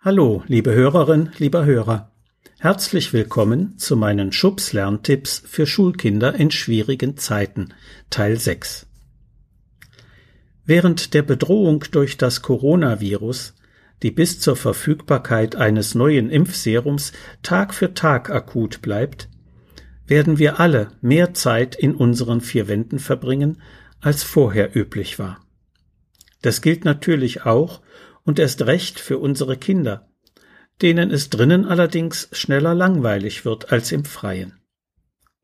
Hallo, liebe Hörerin, lieber Hörer. Herzlich willkommen zu meinen Schubs Lerntipps für Schulkinder in schwierigen Zeiten, Teil 6. Während der Bedrohung durch das Coronavirus, die bis zur Verfügbarkeit eines neuen Impfserums Tag für Tag akut bleibt, werden wir alle mehr Zeit in unseren vier Wänden verbringen, als vorher üblich war. Das gilt natürlich auch und erst recht für unsere Kinder, denen es drinnen allerdings schneller langweilig wird als im Freien.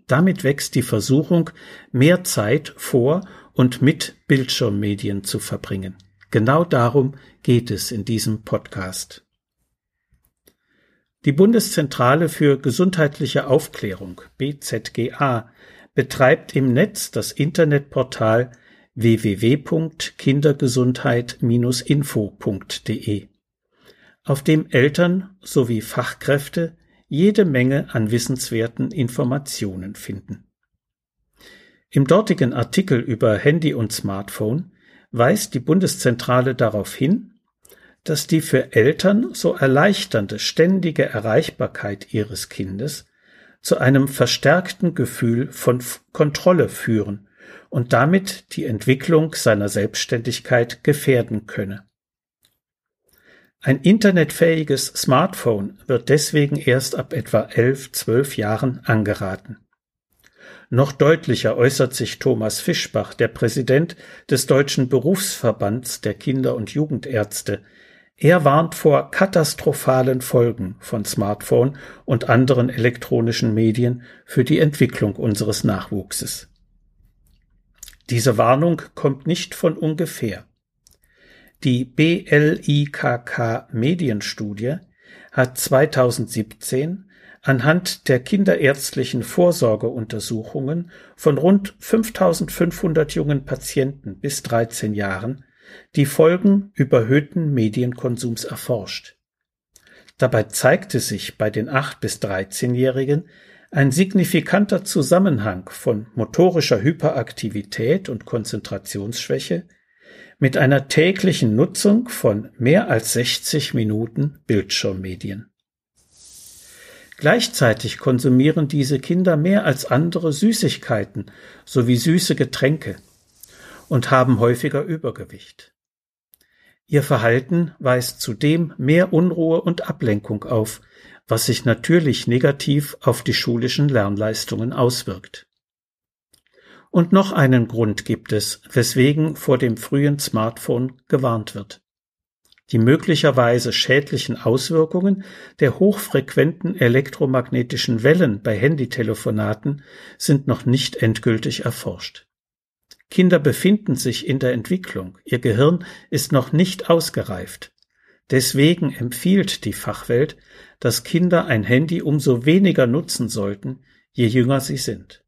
Damit wächst die Versuchung, mehr Zeit vor und mit Bildschirmmedien zu verbringen. Genau darum geht es in diesem Podcast. Die Bundeszentrale für gesundheitliche Aufklärung BZGA betreibt im Netz das Internetportal www.kindergesundheit-info.de, auf dem Eltern sowie Fachkräfte jede Menge an wissenswerten Informationen finden. Im dortigen Artikel über Handy und Smartphone weist die Bundeszentrale darauf hin, dass die für Eltern so erleichternde ständige Erreichbarkeit ihres Kindes zu einem verstärkten Gefühl von Kontrolle führen und damit die Entwicklung seiner Selbstständigkeit gefährden könne. Ein internetfähiges Smartphone wird deswegen erst ab etwa elf, zwölf Jahren angeraten. Noch deutlicher äußert sich Thomas Fischbach, der Präsident des Deutschen Berufsverbands der Kinder- und Jugendärzte. Er warnt vor katastrophalen Folgen von Smartphone und anderen elektronischen Medien für die Entwicklung unseres Nachwuchses. Diese Warnung kommt nicht von ungefähr. Die BLIKK Medienstudie hat 2017 anhand der kinderärztlichen Vorsorgeuntersuchungen von rund 5500 jungen Patienten bis 13 Jahren die Folgen überhöhten Medienkonsums erforscht. Dabei zeigte sich bei den 8 bis 13-Jährigen ein signifikanter Zusammenhang von motorischer Hyperaktivität und Konzentrationsschwäche mit einer täglichen Nutzung von mehr als 60 Minuten Bildschirmmedien. Gleichzeitig konsumieren diese Kinder mehr als andere Süßigkeiten sowie süße Getränke und haben häufiger Übergewicht. Ihr Verhalten weist zudem mehr Unruhe und Ablenkung auf, was sich natürlich negativ auf die schulischen Lernleistungen auswirkt. Und noch einen Grund gibt es, weswegen vor dem frühen Smartphone gewarnt wird. Die möglicherweise schädlichen Auswirkungen der hochfrequenten elektromagnetischen Wellen bei Handytelefonaten sind noch nicht endgültig erforscht. Kinder befinden sich in der Entwicklung, ihr Gehirn ist noch nicht ausgereift. Deswegen empfiehlt die Fachwelt, dass Kinder ein Handy umso weniger nutzen sollten, je jünger sie sind.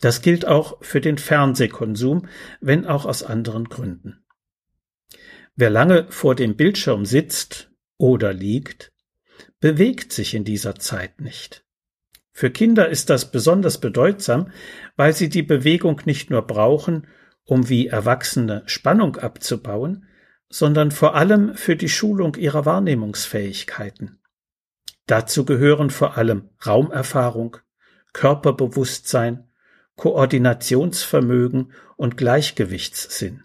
Das gilt auch für den Fernsehkonsum, wenn auch aus anderen Gründen. Wer lange vor dem Bildschirm sitzt oder liegt, bewegt sich in dieser Zeit nicht. Für Kinder ist das besonders bedeutsam, weil sie die Bewegung nicht nur brauchen, um wie Erwachsene Spannung abzubauen, sondern vor allem für die Schulung ihrer Wahrnehmungsfähigkeiten. Dazu gehören vor allem Raumerfahrung, Körperbewusstsein, Koordinationsvermögen und Gleichgewichtssinn.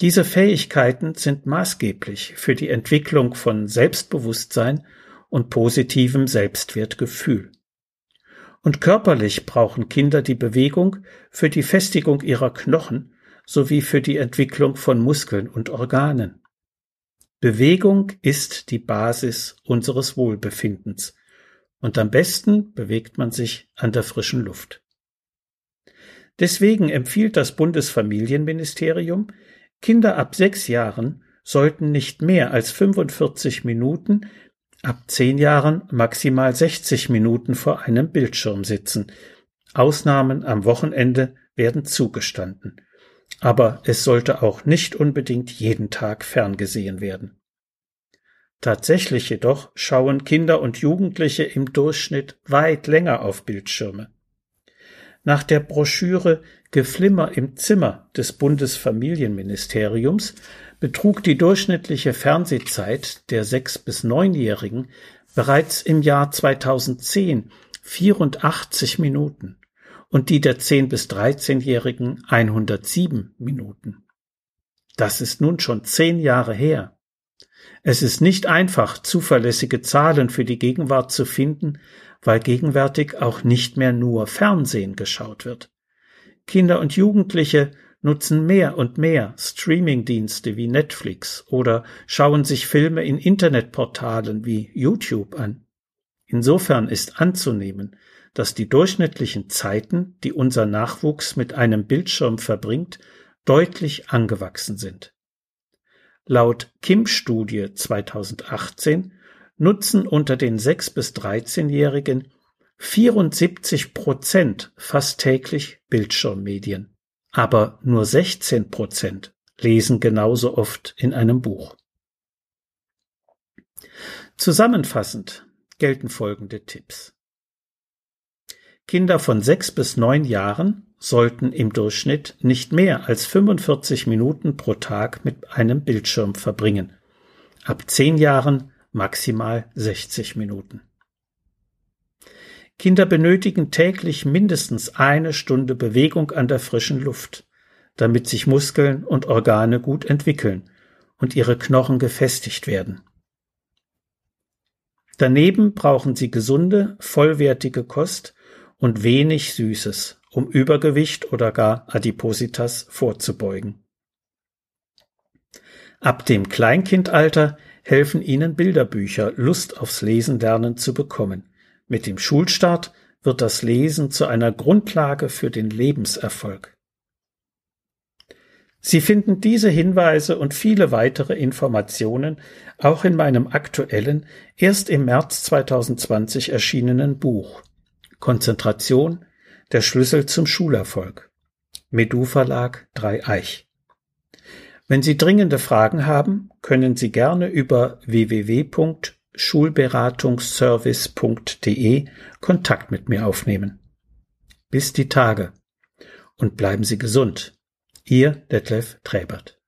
Diese Fähigkeiten sind maßgeblich für die Entwicklung von Selbstbewusstsein und positivem Selbstwertgefühl. Und körperlich brauchen Kinder die Bewegung für die Festigung ihrer Knochen sowie für die Entwicklung von Muskeln und Organen. Bewegung ist die Basis unseres Wohlbefindens, und am besten bewegt man sich an der frischen Luft. Deswegen empfiehlt das Bundesfamilienministerium, Kinder ab sechs Jahren sollten nicht mehr als 45 Minuten, ab zehn Jahren maximal 60 Minuten vor einem Bildschirm sitzen. Ausnahmen am Wochenende werden zugestanden aber es sollte auch nicht unbedingt jeden Tag ferngesehen werden. Tatsächlich jedoch schauen Kinder und Jugendliche im Durchschnitt weit länger auf Bildschirme. Nach der Broschüre Geflimmer im Zimmer des Bundesfamilienministeriums betrug die durchschnittliche Fernsehzeit der sechs bis neunjährigen bereits im Jahr 2010 84 Minuten und die der zehn bis dreizehnjährigen 107 Minuten. Das ist nun schon zehn Jahre her. Es ist nicht einfach, zuverlässige Zahlen für die Gegenwart zu finden, weil gegenwärtig auch nicht mehr nur Fernsehen geschaut wird. Kinder und Jugendliche nutzen mehr und mehr Streamingdienste wie Netflix oder schauen sich Filme in Internetportalen wie YouTube an. Insofern ist anzunehmen, dass die durchschnittlichen Zeiten, die unser Nachwuchs mit einem Bildschirm verbringt, deutlich angewachsen sind. Laut Kim-Studie 2018 nutzen unter den 6- bis 13-Jährigen 74 Prozent fast täglich Bildschirmmedien, aber nur 16 Prozent lesen genauso oft in einem Buch. Zusammenfassend gelten folgende Tipps. Kinder von sechs bis neun Jahren sollten im Durchschnitt nicht mehr als 45 Minuten pro Tag mit einem Bildschirm verbringen. Ab zehn Jahren maximal 60 Minuten. Kinder benötigen täglich mindestens eine Stunde Bewegung an der frischen Luft, damit sich Muskeln und Organe gut entwickeln und ihre Knochen gefestigt werden. Daneben brauchen sie gesunde, vollwertige Kost und wenig Süßes, um Übergewicht oder gar Adipositas vorzubeugen. Ab dem Kleinkindalter helfen ihnen Bilderbücher, Lust aufs Lesen lernen zu bekommen. Mit dem Schulstart wird das Lesen zu einer Grundlage für den Lebenserfolg. Sie finden diese Hinweise und viele weitere Informationen auch in meinem aktuellen, erst im März 2020 erschienenen Buch Konzentration, der Schlüssel zum Schulerfolg. Medu Verlag Dreieich. Wenn Sie dringende Fragen haben, können Sie gerne über www.schulberatungsservice.de Kontakt mit mir aufnehmen. Bis die Tage und bleiben Sie gesund. Ihr Detlef Träbert.